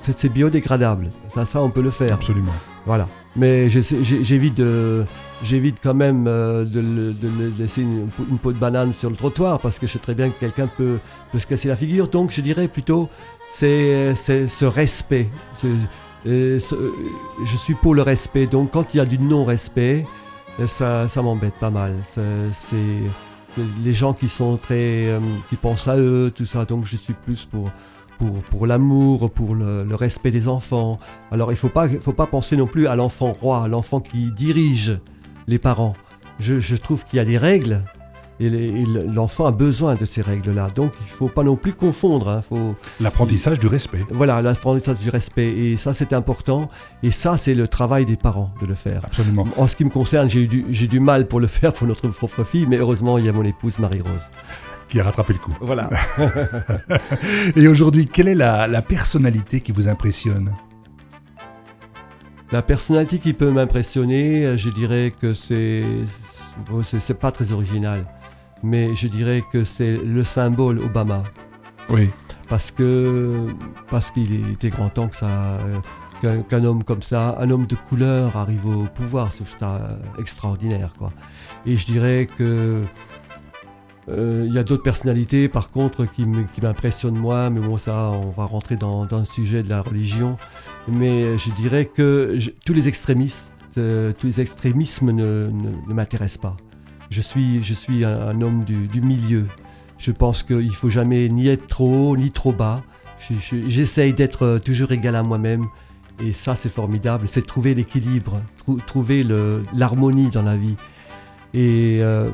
C'est biodégradable. Ça, ça, on peut le faire. Absolument. Voilà. Mais j'évite de, j'évite quand même de, laisser une, une peau de banane sur le trottoir parce que je sais très bien que quelqu'un peut, peut se casser la figure. Donc je dirais plutôt c'est ce respect. Euh, je suis pour le respect. Donc quand il y a du non-respect, euh, ça, ça m'embête pas mal. C'est- les gens qui sont très, euh, qui pensent à eux, tout ça. Donc je suis plus pour pour, pour l'amour, pour le, respect des enfants. Alors il faut pas, faut pas penser non plus à l'enfant roi, à l'enfant qui dirige les parents. Je, je trouve qu'il y a des règles et l'enfant a besoin de ces règles-là. Donc il ne faut pas non plus confondre. hein. Faut, L'apprentissage du respect. voilà, l'apprentissage du respect. Et ça c'est important. Et ça c'est le travail des parents de le faire. Absolument. En ce qui me concerne, j'ai eu du, j'ai du mal pour le faire pour notre propre fille, mais heureusement il y a mon épouse Marie-Rose. Qui a rattrapé le coup. Voilà. Et aujourd'hui, quelle est la, la personnalité qui vous impressionne? La personnalité qui peut m'impressionner, euh, je dirais que bon, c'est c'est pas très original, mais je dirais que c'est le symbole Obama. Oui. parce que parce qu'il était grand temps que ça euh, qu'un homme comme ça, un homme de couleur arrive au pouvoir, c'est euh, extraordinaire quoi. Et je dirais que euh, il y a d'autres personnalités par contre qui m'impressionnent moi, mais bon ça on va rentrer dans, dans le sujet de la religion. Mais je dirais que je- tous les extrémistes, euh, tous les extrémismes ne, ne, ne m'intéressent pas. Je suis, je suis un, homme du, milieu. Je pense qu'il faut jamais ni être trop haut ni trop bas. Je- je- J'essaye d'être euh, toujours égal à moi-même. Et ça, c'est formidable. C'est trouver l'équilibre, trou- trouver l'harmonie dans la vie. Et euh,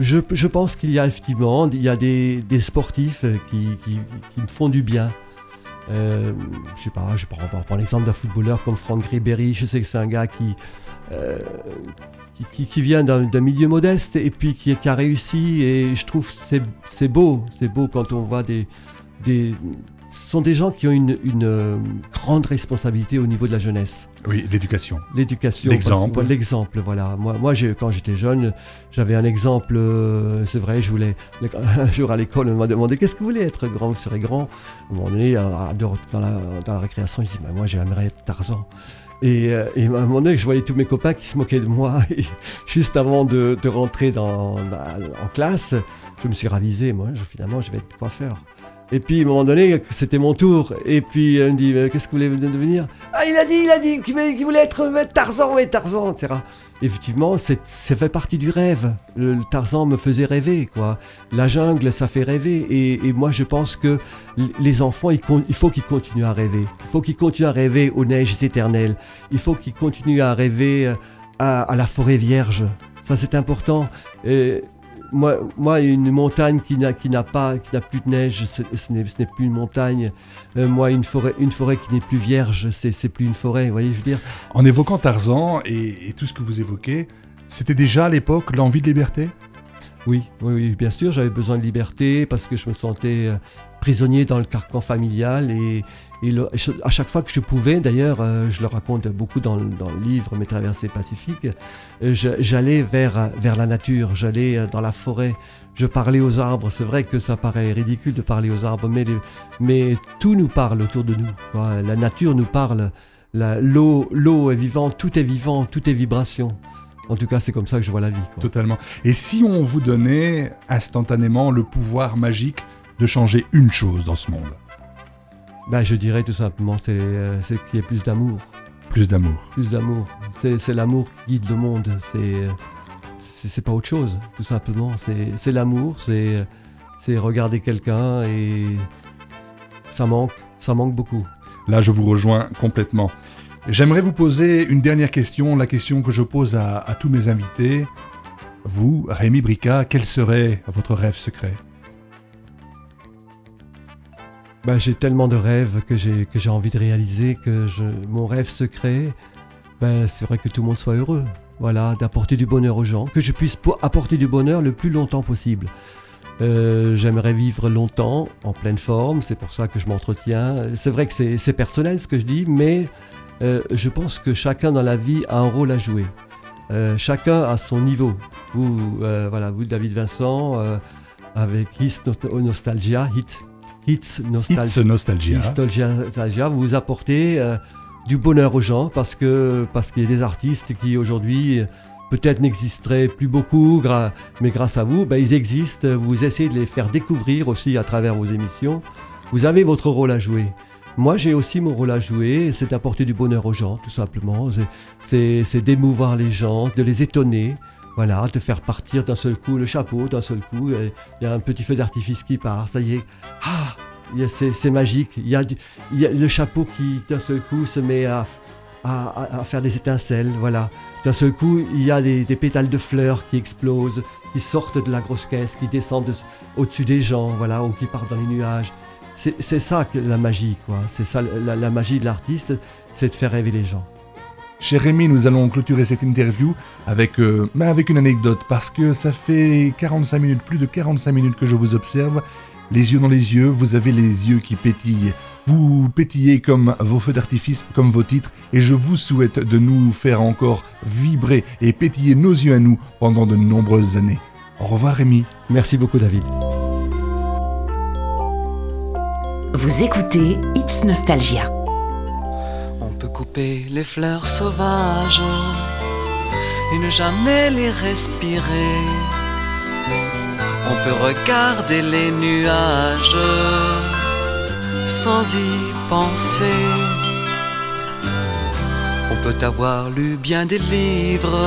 je, pense qu'il y a effectivement il y a des, sportifs qui, qui- qui me font du bien. Euh, je sais pas, je prends, l'exemple d'un footballeur comme Franck Ribéry. Je sais que c'est un gars qui, euh, qui, vient d'un milieu modeste et puis qui, qui a réussi. Et je trouve c'est beau, c'est beau quand on voit des, des. Ce sont des gens qui ont une, une, euh, grande responsabilité au niveau de la jeunesse. Oui, l'éducation. L'éducation. L'exemple. L'exemple, voilà. Moi, moi quand j'étais jeune, j'avais un exemple, euh, c'est vrai, je voulais, un jour à l'école, on m'a demandé qu'est-ce que vous voulez être grand, vous serez grand? À un moment donné, à- dans, la, dans la récréation, je dis, bah, moi j'aimerais être Tarzan. Et, euh, et à un moment donné, je voyais tous mes copains qui se moquaient de moi. Et juste avant de, de rentrer dans, bah, en classe, je me suis ravisé. Moi, je- finalement, je vais être coiffeur. Et puis, à un moment donné, c'était mon tour. Et puis, elle me dit, qu'est-ce que vous voulez devenir? Ah, il a dit, il a dit qu'il voulait- être euh, Tarzan, ouais, Tarzan, etc. Effectivement, ça fait partie du rêve. Le, Tarzan me faisait rêver, quoi. La jungle, ça fait rêver. Et, moi, je pense que les enfants, il faut qu'ils continuent à rêver. Il faut qu'ils continuent à rêver aux neiges éternelles. Il faut qu'ils continuent à rêver euh, à, à la forêt vierge. Ça, c'est important. Et moi, moi, une montagne qui n'a pas, qui n'a plus de neige, ce n'est plus une montagne. Euh, moi, une forêt, une forêt qui n'est plus vierge, c'est c'est plus une forêt. Vous voyez, je veux dire? En évoquant Tarzan et tout ce que vous évoquez, c'était déjà à l'époque l'envie de liberté? Oui, oui, bien sûr, j'avais besoin de liberté parce que je me sentais euh, prisonnier dans le carcan familial et, à chaque fois que je pouvais, d'ailleurs, euh, je le raconte beaucoup dans, le- livre Mes traversées pacifiques, euh, j'allais vers, vers la nature, j'allais dans la forêt, je parlais aux arbres. C'est vrai que ça paraît ridicule de parler aux arbres, mais, mais tout nous parle autour de nous. La nature nous parle, l'eau est vivante, tout est vivant, tout est vibration. En tout cas, c'est comme ça que je vois la vie. quoi. Totalement. Et si on vous donnait instantanément le pouvoir magique de changer une chose dans ce monde Bah, je dirais tout simplement, c'est euh, c'est qu'il y ait plus d'amour. Plus d'amour. Plus d'amour. C'est l'amour qui guide le monde. C'est euh, c'est c'est pas autre chose, tout simplement. C'est l'amour, c'est c'est regarder quelqu'un et ça manque, ça manque beaucoup. Là, je vous rejoins complètement. J'aimerais vous poser une dernière question, la question que je pose à, tous mes invités. Vous, Rémi Brica, quel serait votre rêve secret? Bah, j'ai tellement de rêves que j'ai envie de réaliser que mon rêve secret, ben, c'est vrai que tout le monde soit heureux. Voilà, d'apporter du bonheur aux gens, que je puisse po- apporter du bonheur le plus longtemps possible. Euh, J'aimerais vivre longtemps, en pleine forme, c'est pour ça que je m'entretiens. C'est vrai que c'est personnel ce que je dis, mais euh, je pense que chacun dans la vie a un rôle à jouer. Euh, chacun à son niveau. Vous, euh, voilà, vous David Vincent, avec Hits Nost- Nostalgia, Hit, Hits Nostalgia. It's Nostalgia. Vous vous apportez du bonheur aux gens parce que parce qu'il y a des artistes qui aujourd'hui peut-être n'existeraient plus beaucoup, mais grâce à vous, ben, ils existent. Vous essayez de les faire découvrir aussi à travers vos émissions. Vous avez votre rôle à jouer. Moi, j'ai aussi mon rôle à jouer, c'est d'apporter du bonheur aux gens, tout simplement. C'est- d'émouvoir les gens, de les étonner. Voilà, de faire partir d'un seul coup le chapeau, d'un seul coup, il y a un petit feu d'artifice qui part, ça y est. Ah, c'est magique. Il y, a il y a le chapeau qui, d'un seul coup, se met à, à- à- faire des étincelles. Voilà. D'un seul coup, il y a des, pétales de fleurs qui explosent, qui sortent de la grosse caisse, qui descendent de- au-dessus des gens, voilà, ou qui partent dans les nuages. C'est ça que la magie, quoi. C'est ça la, la magie de l'artiste, c'est de faire rêver les gens. Cher Rémi, nous allons clôturer cette interview avec, euh, mais avec une anecdote, parce que ça fait 45 minutes, plus de 45 minutes que je vous observe, les yeux dans les yeux, vous avez les yeux qui pétillent Vous pétillez comme vos feux d'artifice, comme vos titres, et je vous souhaite de nous faire encore vibrer et pétiller nos yeux à nous pendant de nombreuses années. Au revoir Rémi. Merci beaucoup David. Vous écoutez It's Nostalgia. On peut couper les fleurs sauvages et ne jamais les respirer. On peut regarder les nuages sans y penser. On peut avoir lu bien des livres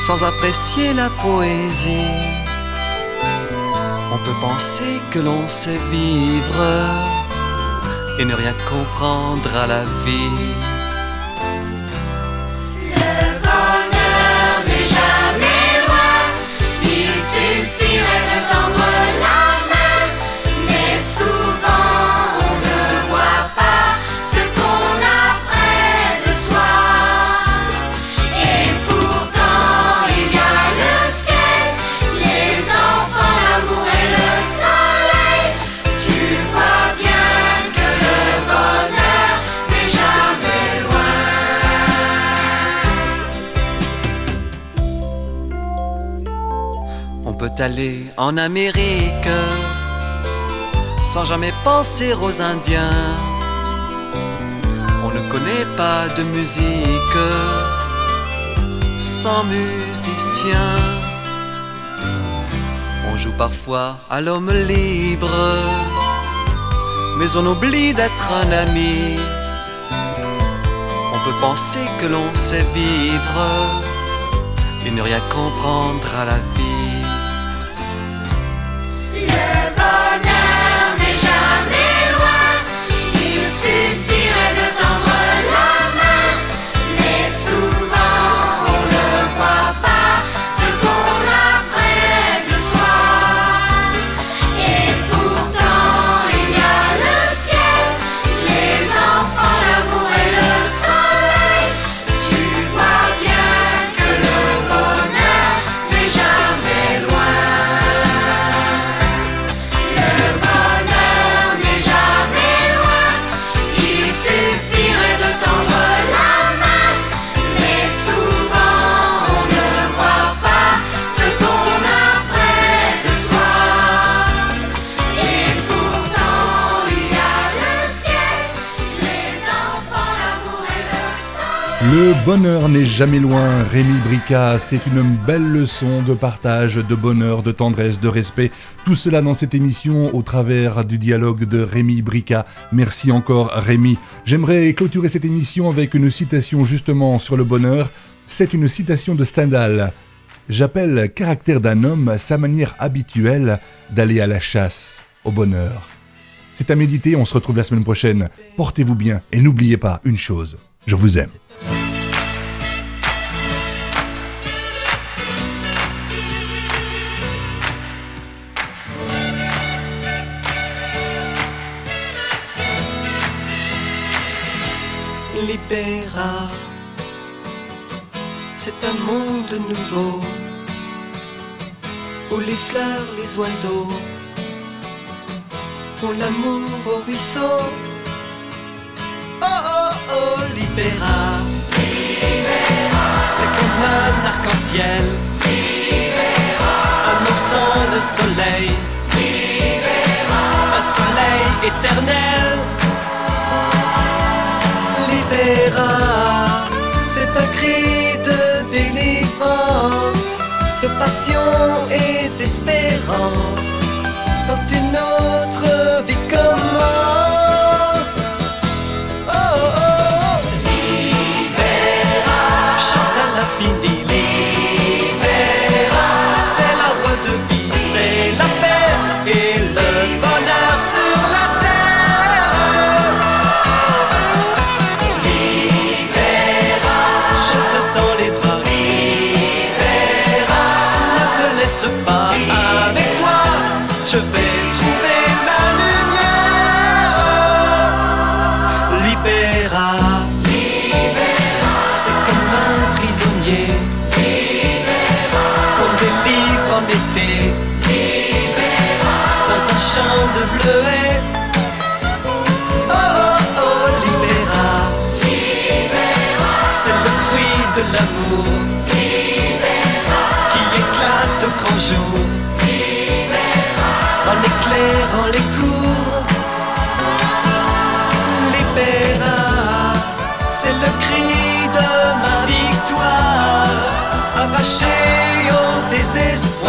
sans apprécier la poésie. On peut penser que l'on sait vivre et ne rien comprendre à la vie. Aller en Amérique sans jamais penser aux Indiens. On ne connaît pas de musique sans musicien. On joue parfois à l'homme libre, mais on oublie d'être un ami. On peut penser que l'on sait vivre et ne rien comprendre à la vie. Le bonheur n'est jamais loin, Rémi Brica, c'est une belle leçon de partage, de bonheur, de tendresse, de respect. Tout cela dans cette émission au travers du dialogue de Rémi Brica. Merci encore Rémi. J'aimerais clôturer cette émission avec une citation justement sur le bonheur. C'est une citation de Stendhal. J'appelle caractère d'un homme sa manière habituelle d'aller à la chasse au bonheur. C'est à méditer, on se retrouve la semaine prochaine. Portez-vous bien et n'oubliez pas une chose, je vous aime. Libéra. C'est un monde nouveau où les fleurs, les oiseaux font l'amour au ruisseau. Oh oh oh, Libéra. C'est comme un arc-en-ciel. Annonçant le soleil. Un soleil éternel. C'est un cri de délivrance, de passion et d'espérance. Quand une autre vie commence. Arraché au désespoir,